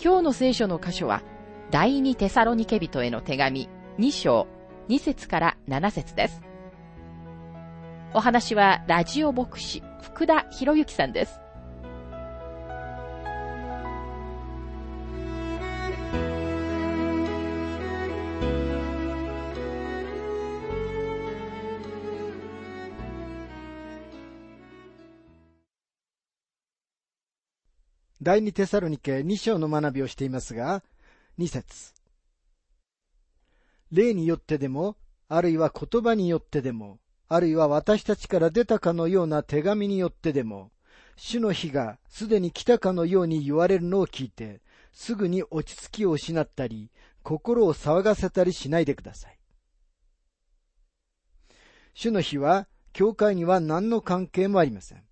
今日の聖書の箇所は、第二テサロニケ人への手紙2章2節から7節です。お話はラジオ牧師福田博之さんです。第二テサロニケ2章の学びをしていますが、2節霊によってでも、あるいは言葉によってでも、あるいは私たちから出たかのような手紙によってでも、主の日がすでに来たかのように言われるのを聞いて、すぐに落ち着きを失ったり、心を騒がせたりしないでください。主の日は、教会には何の関係もありません。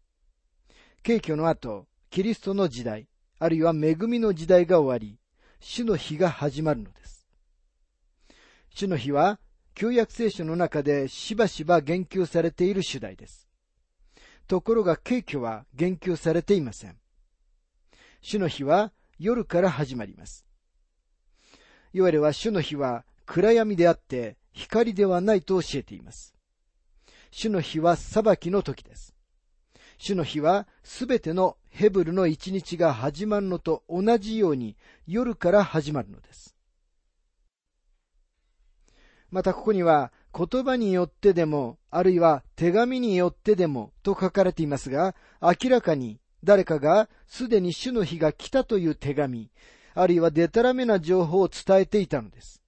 景挙の後、キリストの時代、あるいは恵みの時代が終わり、主の日が始まるのです。主の日は、旧約聖書の中でしばしば言及されている主題です。ところが、景挙は言及されていません。主の日は夜から始まります。いわゆるは主の日は暗闇であって光ではないと教えています。主の日は裁きの時です。主の日はすべてのヘブルの一日が始まるのと同じように夜から始まるのです。またここには言葉によってでも、あるいは手紙によってでもと書かれていますが、明らかに誰かがすでに主の日が来たという手紙、あるいはデタラメな情報を伝えていたのです。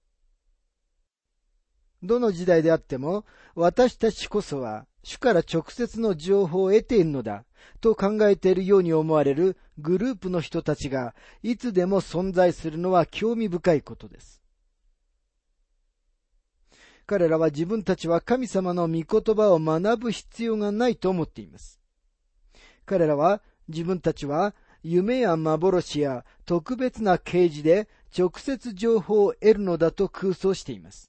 どの時代であっても、私たちこそは主から直接の情報を得ているのだと考えているように思われるグループの人たちがいつでも存在するのは興味深いことです。彼らは自分たちは神様の御言葉を学ぶ必要がないと思っています。彼らは自分たちは夢や幻や特別な啓示で直接情報を得るのだと空想しています。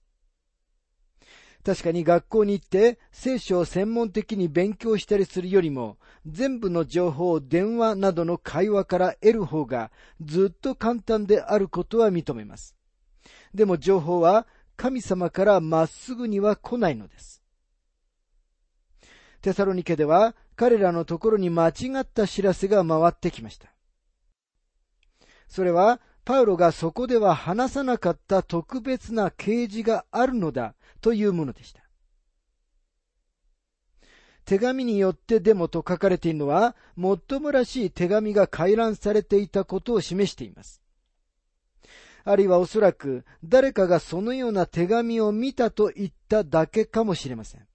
確かに学校に行って聖書を専門的に勉強したりするよりも、全部の情報を電話などの会話から得る方がずっと簡単であることは認めます。でも情報は神様からまっすぐには来ないのです。テサロニケでは彼らのところに間違った知らせが回ってきました。それはパウロがそこでは話さなかった特別な啓示があるのだというものでした。手紙によってでもと書かれているのは、もっともらしい手紙が回覧されていたことを示しています。あるいはおそらく誰かがそのような手紙を見たと言っただけかもしれません。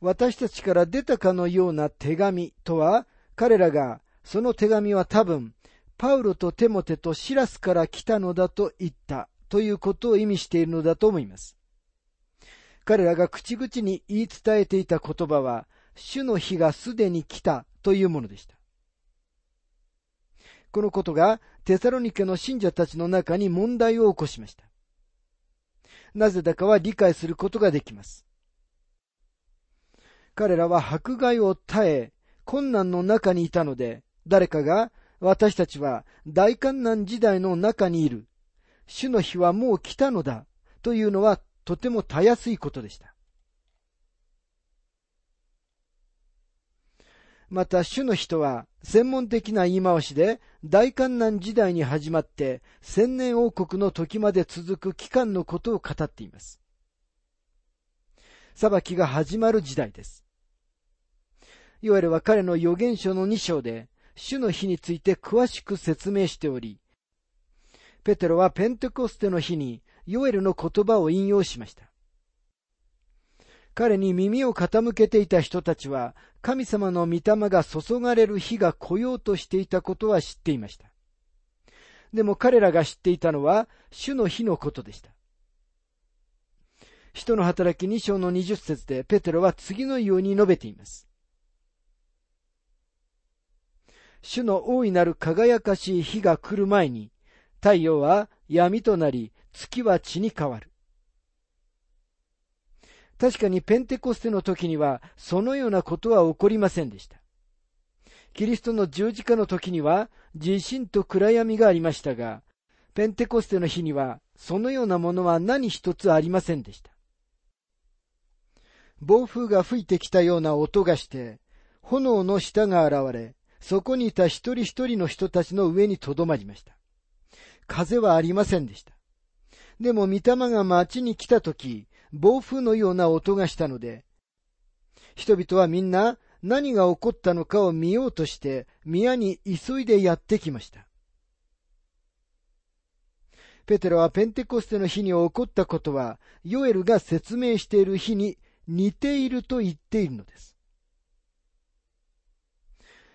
私たちから出たかのような手紙とは、彼らがその手紙は多分、パウロとテモテとシラスから来たのだと言ったということを意味しているのだと思います。彼らが口々に言い伝えていた言葉は、主の日がすでに来たというものでした。このことがテサロニケの信者たちの中に問題を起こしました。なぜだかは理解することができます。彼らは迫害を耐え、困難の中にいたので、誰かが私たちは大観難時代の中にいる主の日はもう来たのだというのはとてもたやすいことでした。また主の人は専門的な言い回しで大観難時代に始まって千年王国の時まで続く期間のことを語っています。裁きが始まる時代です。いわゆるは彼の預言書の2章で主の日について詳しく説明しており、ペテロはペンテコステの日にヨエルの言葉を引用しました。彼に耳を傾けていた人たちは神様の御霊が注がれる日が来ようとしていたことは知っていました。でも彼らが知っていたのは、主の日のことでした。人の働き2章の20節でペテロは次のように述べています。主の大いなる輝かしい日が来る前に、太陽は闇となり、月は血に変わる。確かにペンテコステの時にはそのようなことは起こりませんでした。キリストの十字架の時には地震と暗闇がありましたが、ペンテコステの日にはそのようなものは何一つありませんでした。暴風が吹いてきたような音がして、炎の下が現れ、そこにいた一人一人の人たちの上にとどまりました。風はありませんでした。でも御霊が町に来た時、暴風のような音がしたので、人々はみんな何が起こったのかを見ようとして宮に急いでやってきました。ペテロはペンテコステの日に起こったことは、ヨエルが説明している日に似ていると言っているのです。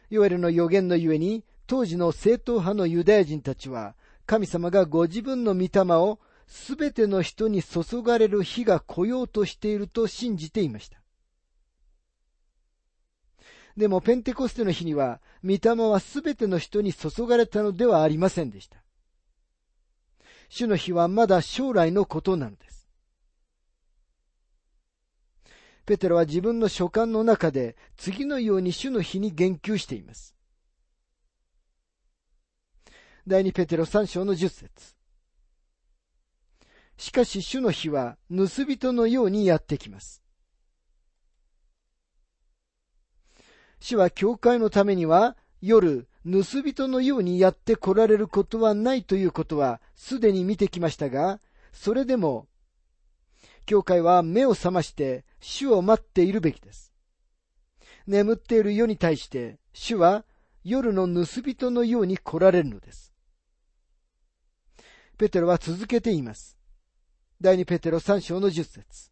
ヨエルの予言のゆえに、当時の正統派のユダヤ人たちは、神様がご自分の御霊をすべての人に注がれる日が来ようとしていると信じていました。でもペンテコステの日には、御霊はすべての人に注がれたのではありませんでした。主の日はまだ将来のことなのです。ペテロは自分の書簡の中で次のように主の日に言及しています。第二ペテロ三章の十節しかし主の日は盗人のようにやってきます。主は教会のためには夜盗人のようにやって来られることはないということはすでに見てきましたが、それでも、教会は目を覚まして主を待っているべきです。眠っている世に対して主は夜の盗人のように来られるのです。ペテロは続けています。第二ペテロ三章の十節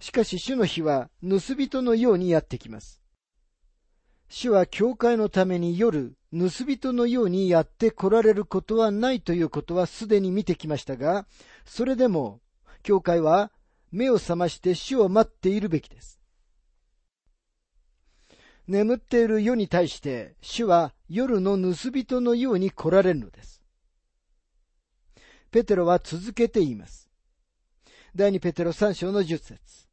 しかし主の日は盗人のようにやってきます。主は教会のために夜、盗人のようにやって来られることはないということはすでに見てきましたが、それでも、教会は目を覚まして主を待っているべきです。眠っている世に対して、主は夜の盗人のように来られるのです。ペテロは続けて言います。第二ペテロ三章の十節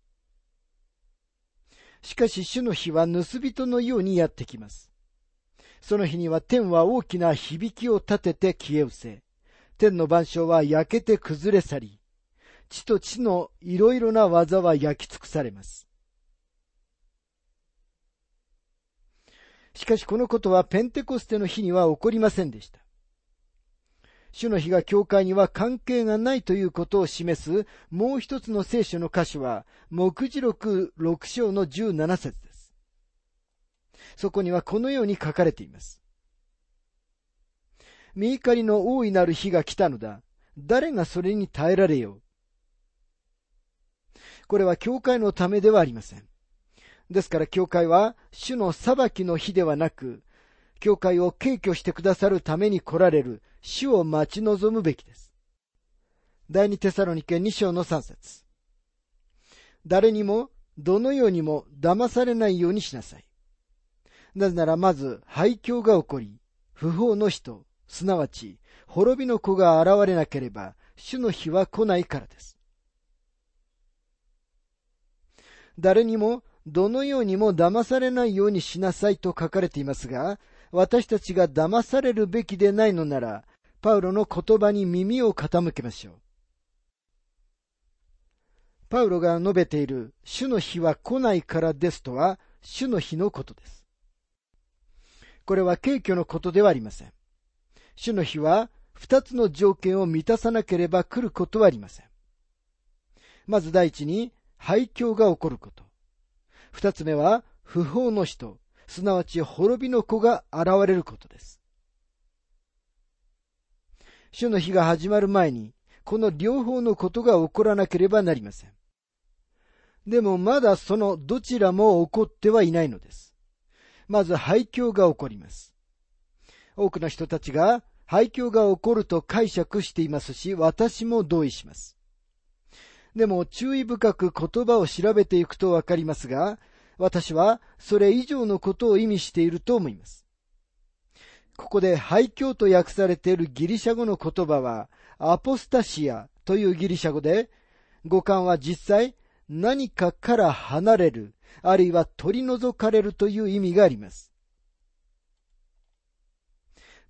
しかし主の日は盗人のようにやってきます。その日には天は大きな響きを立てて消え失せ、天の万象は焼けて崩れ去り、地と地のいろいろな技は焼き尽くされます。しかしこのことはペンテコステの日には起こりませんでした。主の日が教会には関係がないということを示すもう一つの聖書の歌詞は、目次録6章の17節です。そこにはこのように書かれています。見怒りの大いなる日が来たのだ。誰がそれに耐えられよう？これは教会のためではありません。ですから教会は主の裁きの日ではなく、教会を敬挙してくださるために来られる主を待ち望むべきです。第二テサロニケ2章の3節誰にも、どのようにも騙されないようにしなさい。なぜならまず廃墟が起こり、不法の人、すなわち滅びの子が現れなければ、主の日は来ないからです。誰にも、どのようにも騙されないようにしなさいと書かれていますが、私たちが騙されるべきでないのなら、パウロの言葉に耳を傾けましょう。パウロが述べている主の日は来ないからですとは主の日のことです。これは軽挙のことではありません。主の日は二つの条件を満たさなければ来ることはありません。まず第一に廃墟が起こること。二つ目は不法の人、すなわち滅びの子が現れることです。主の日が始まる前に、この両方のことが起こらなければなりません。でもまだそのどちらも起こってはいないのです。まず廃墟が起こります。多くの人たちが廃墟が起こると解釈していますし、私も同意します。でも注意深く言葉を調べていくとわかりますが、私はそれ以上のことを意味していると思います。ここで廃墟と訳されているギリシャ語の言葉は、アポスタシアというギリシャ語で、語感は実際何かから離れる、あるいは取り除かれるという意味があります。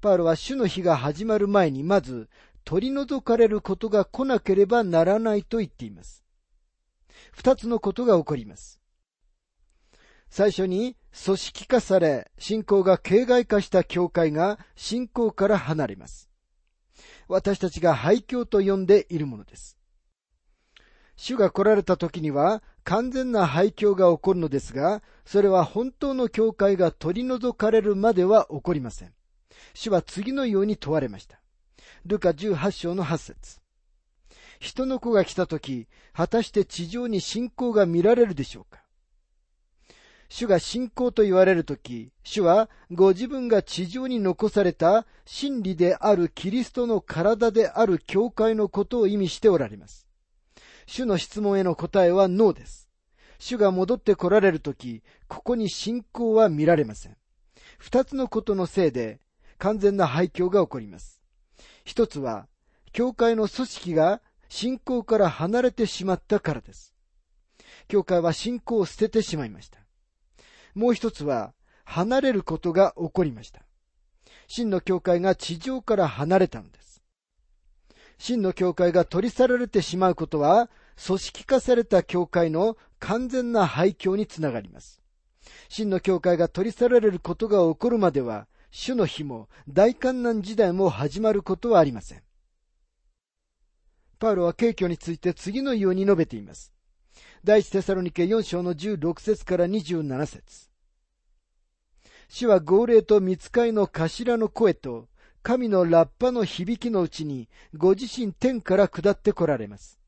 パウロは主の日が始まる前にまず取り除かれることが来なければならないと言っています。二つのことが起こります。最初に組織化され、信仰が形骸化した教会が信仰から離れます。私たちが廃墟と呼んでいるものです。主が来られた時には完全な廃墟が起こるのですが、それは本当の教会が取り除かれるまでは起こりません。主は次のように問われました。ルカ18章の8節人の子が来た時、果たして地上に信仰が見られるでしょうか？主が信仰と言われるとき、主はご自分が地上に残された真理であるキリストの体である教会のことを意味しておられます。主の質問への答えはノーです。主が戻って来られるとき、ここに信仰は見られません。二つのことのせいで完全な廃墟が起こります。一つは、教会の組織が信仰から離れてしまったからです。教会は信仰を捨ててしまいました。もう一つは、離れることが起こりました。真の教会が地上から離れたのです。真の教会が取り去られてしまうことは、組織化された教会の完全な廃墟につながります。真の教会が取り去られることが起こるまでは、主の日も大観難時代も始まることはありません。パウロは景挙について次のように述べています。第一テサロニケ4章の16節から27節主は号令と見つかいの頭の声と、神のラッパの響きのうちに、ご自身天から下って来られます。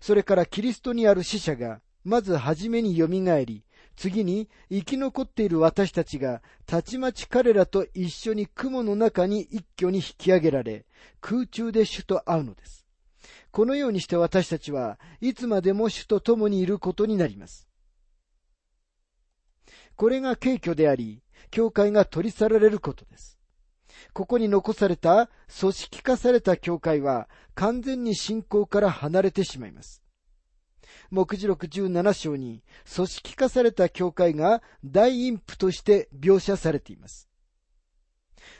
それからキリストにある死者が、まずはじめに蘇り、次に生き残っている私たちが、たちまち彼らと一緒に雲の中に一挙に引き上げられ、空中で主と会うのです。このようにして私たちはいつまでも主と共にいることになります。これが敬虚であり、教会が取り去られることです。ここに残された組織化された教会は完全に信仰から離れてしまいます。目次録17章に組織化された教会が大陰譜として描写されています。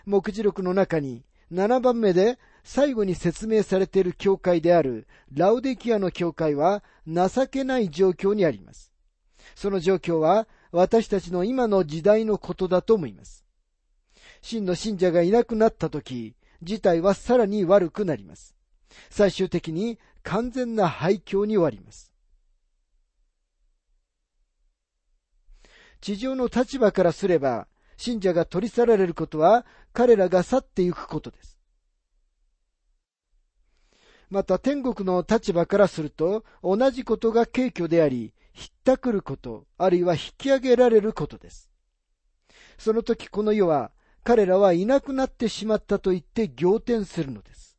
目次録の中に7番目で最後に説明されている教会であるラウデキアの教会は情けない状況にあります。その状況は私たちの今の時代のことだと思います。真の信者がいなくなった時、事態はさらに悪くなります。最終的に完全な廃墟に終わります。地上の立場からすれば、信者が取り去られることは彼らが去っていくことです。また天国の立場からすると、同じことが軽挙であり、ひったくること、あるいは引き上げられることです。その時この世は、彼らはいなくなってしまったと言って仰天するのです。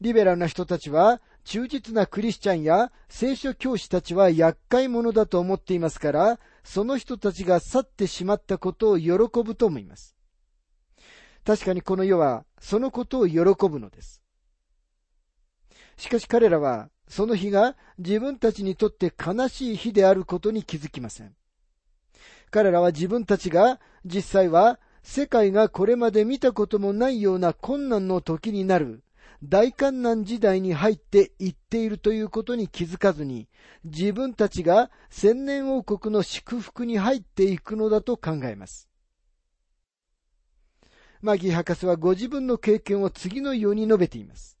リベラルな人たちは、忠実なクリスチャンや聖書教師たちは厄介者だと思っていますから、その人たちが去ってしまったことを喜ぶと思います。確かにこの世はそのことを喜ぶのです。しかし彼らはその日が自分たちにとって悲しい日であることに気づきません。彼らは自分たちが実際は世界がこれまで見たこともないような困難の時になる大観難時代に入っていっているということに気づかずに自分たちが千年王国の祝福に入っていくのだと考えます。マギー博士はご自分の経験を次のように述べています。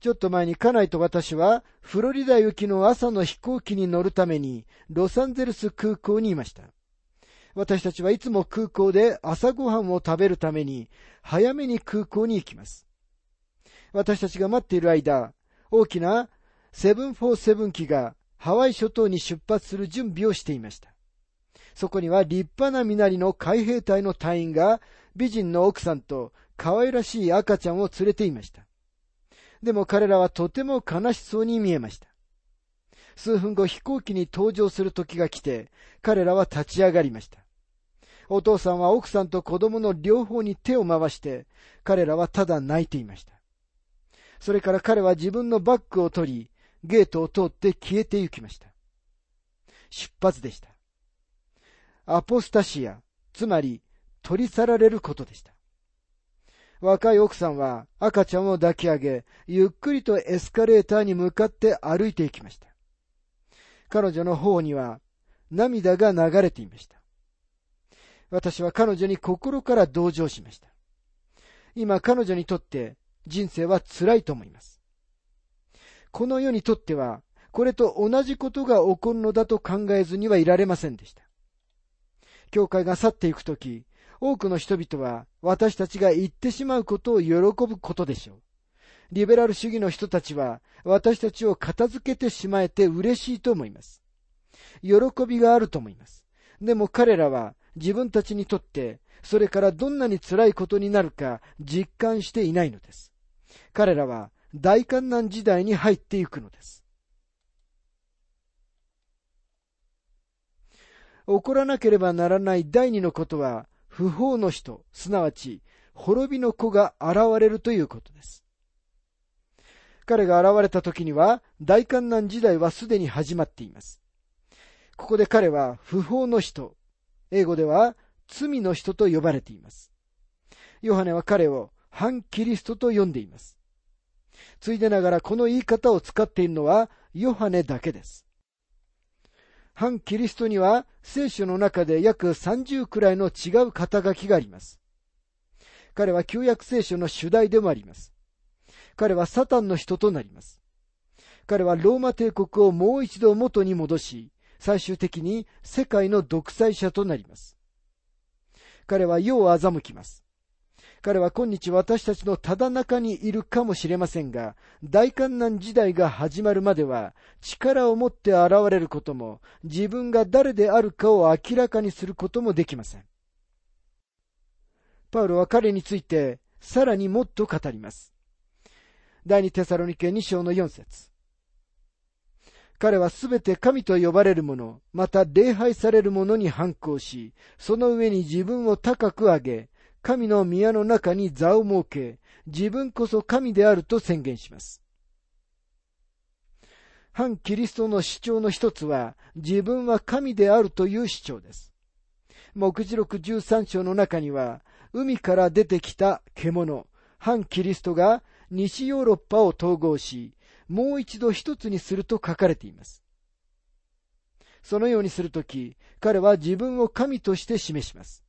ちょっと前に家内と私はフロリダ行きの朝の飛行機に乗るためにロサンゼルス空港にいました。私たちはいつも空港で朝ごはんを食べるために早めに空港に行きます。私たちが待っている間、大きな747機がハワイ諸島に出発する準備をしていました。そこには立派な身なりの海兵隊の隊員が美人の奥さんと可愛らしい赤ちゃんを連れていました。でも彼らはとても悲しそうに見えました。数分後飛行機に搭乗する時が来て、彼らは立ち上がりました。お父さんは奥さんと子供の両方に手を回して、彼らはただ泣いていました。それから彼は自分のバッグを取り、ゲートを通って消えて行きました。出発でした。アポスタシア、つまり取り去られることでした。若い奥さんは赤ちゃんを抱き上げ、ゆっくりとエスカレーターに向かって歩いていきました。彼女の方には涙が流れていました。私は彼女に心から同情しました。今彼女にとって人生は辛いと思います。この世にとっては、これと同じことが起こるのだと考えずにはいられませんでした。教会が去っていくとき、多くの人々は私たちが言ってしまうことを喜ぶことでしょう。リベラル主義の人たちは私たちを片付けてしまえて嬉しいと思います。喜びがあると思います。でも彼らは自分たちにとってそれからどんなに辛いことになるか実感していないのです。彼らは大観難時代に入っていくのです。起こらなければならない第二のことは、不法の人、すなわち滅びの子が現れるということです。彼が現れた時には、大観難時代はすでに始まっています。ここで彼は不法の人、英語では罪の人と呼ばれています。ヨハネは彼を反キリストと呼んでいます。ついでながらこの言い方を使っているのはヨハネだけです。反キリストには聖書の中で約30くらいの違う肩書きがあります。彼は旧約聖書の主題でもあります。彼はサタンの人となります。彼はローマ帝国をもう一度元に戻し、最終的に世界の独裁者となります。彼は世を欺きます。彼は今日私たちのただ中にいるかもしれませんが、大観難時代が始まるまでは、力を持って現れることも、自分が誰であるかを明らかにすることもできません。パウロは彼について、さらにもっと語ります。第二テサロニケ2章の4節彼はすべて神と呼ばれる者、また礼拝される者に反抗し、その上に自分を高く上げ、神の宮の中に座を設け、自分こそ神であると宣言します。反キリストの主張の一つは、自分は神であるという主張です。目次録13章の中には、海から出てきた獣、反キリストが西ヨーロッパを統合し、もう一度一つにすると書かれています。そのようにするとき、彼は自分を神として示します。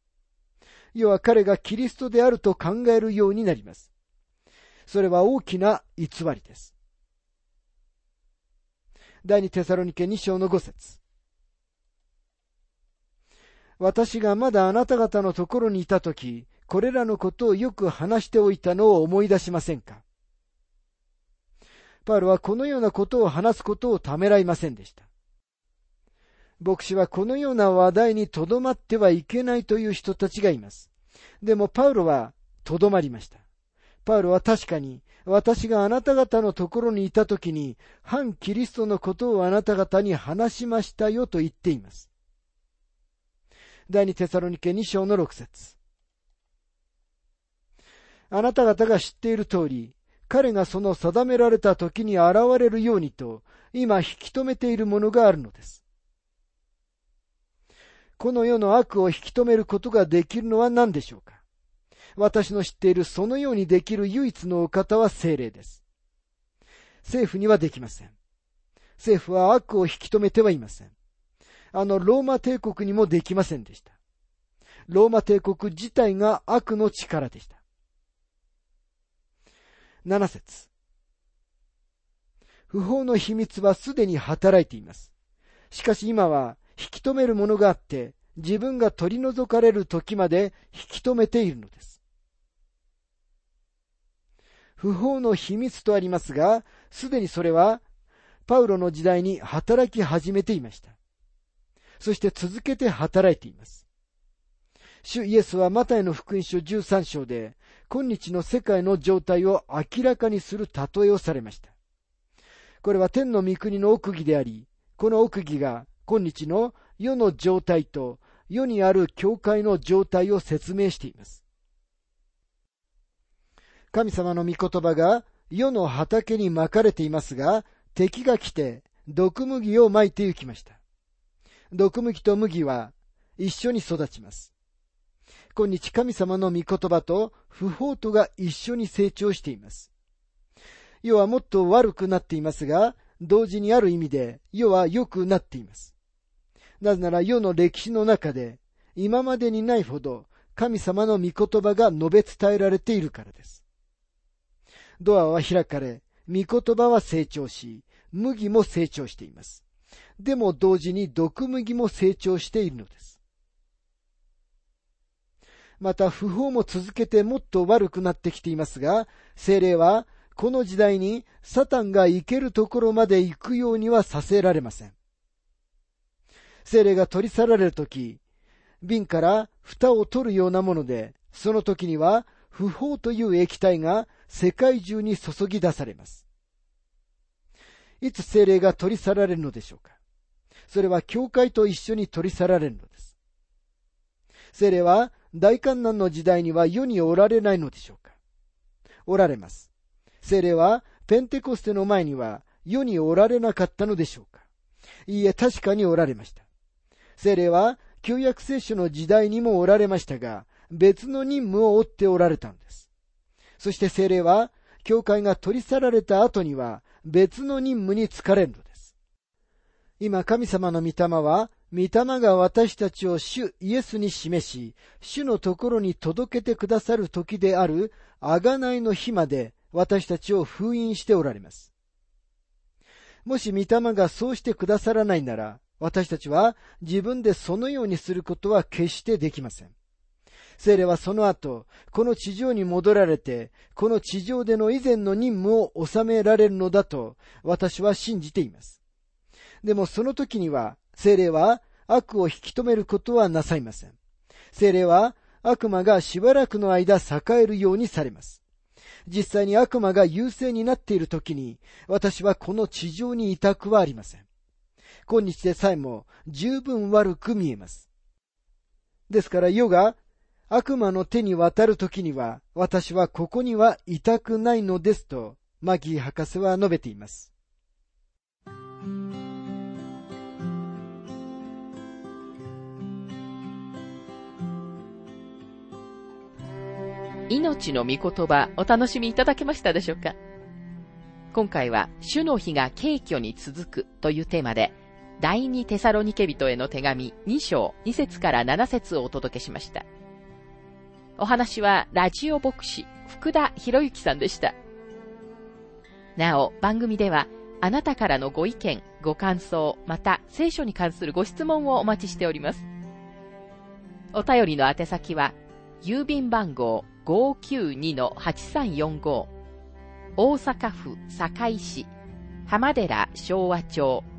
要は彼がキリストであると考えるようになります。それは大きな偽りです。第二テサロニケ2章の5節私がまだあなた方のところにいたとき、これらのことをよく話しておいたのを思い出しませんか？パウロはこのようなことを話すことをためらいませんでした。牧師はこのような話題にとどまってはいけないという人たちがいます。でもパウロはとどまりました。パウロは確かに私があなた方のところにいたときに反キリストのことをあなた方に話しましたよと言っています。第二テサロニケ2章の6節あなた方が知っている通り、彼がその定められた時に現れるようにと、今引き止めているものがあるのです。この世の悪を引き止めることができるのは何でしょうか？私の知っているそのようにできる唯一のお方は精霊です。政府にはできません。政府は悪を引き止めてはいません。あのローマ帝国にもできませんでした。ローマ帝国自体が悪の力でした。7節不法の秘密はすでに働いています。しかし今は引き止めるものがあって、自分が取り除かれる時まで引き止めているのです。不法の秘密とありますが、すでにそれは、パウロの時代に働き始めていました。そして続けて働いています。主イエスはマタイの福音書13章で、今日の世界の状態を明らかにする例えをされました。これは天の御国の奥義であり、この奥義が今日の世の状態と世にある教会の状態を説明しています。神様の御言葉が世の畑にまかれていますが、敵が来て毒麦をまいて行きました。毒麦と麦は一緒に育ちます。今日神様の御言葉と不法とが一緒に成長しています。世はもっと悪くなっていますが、同時にある意味で世は良くなっています。なぜなら世の歴史の中で今までにないほど神様の御言葉が述べ伝えられているからです。ドアは開かれ、御言葉は成長し、麦も成長しています。でも同時に毒麦も成長しているのです。また不法も続けてもっと悪くなってきていますが、精霊はこの時代にサタンが行けるところまで行くようにはさせられません。精霊が取り去られるとき、瓶から蓋を取るようなもので、その時には不法という液体が世界中に注ぎ出されます。いつ精霊が取り去られるのでしょうか？それは教会と一緒に取り去られるのです。精霊は大観難の時代には世におられないのでしょうか？おられます。精霊はペンテコステの前には世におられなかったのでしょうか？いいえ、確かにおられました。精霊は旧約聖書の時代にもおられましたが、別の任務を負っておられたんです。そして精霊は、教会が取り去られた後には別の任務に疲れるのです。今、神様の御霊は、御霊が私たちを主イエスに示し、主のところに届けてくださる時である、あがないの日まで私たちを封印しておられます。もし御霊がそうしてくださらないなら、私たちは自分でそのようにすることは決してできません。聖霊はその後、この地上に戻られて、この地上での以前の任務を収められるのだと、私は信じています。でもその時には、聖霊は悪を引き止めることはなさいません。聖霊は悪魔がしばらくの間栄えるようにされます。実際に悪魔が優勢になっている時に、私はこの地上にいたくはありません。今日でさえも十分悪く見えます。ですから世が悪魔の手に渡るときには、私はここにはいたくないのですと、マギー博士は述べています。命の御言葉お楽しみいただけましたでしょうか？今回は主の日が敬虚に続くというテーマで第二テサロニケ人への手紙2章2節から7節をお届けしました。お話はラジオ牧師福田博之さんでした。なお、番組ではあなたからのご意見、ご感想、また聖書に関するご質問をお待ちしております。お便りの宛先は、郵便番号592-8345大阪府堺市浜寺昭和町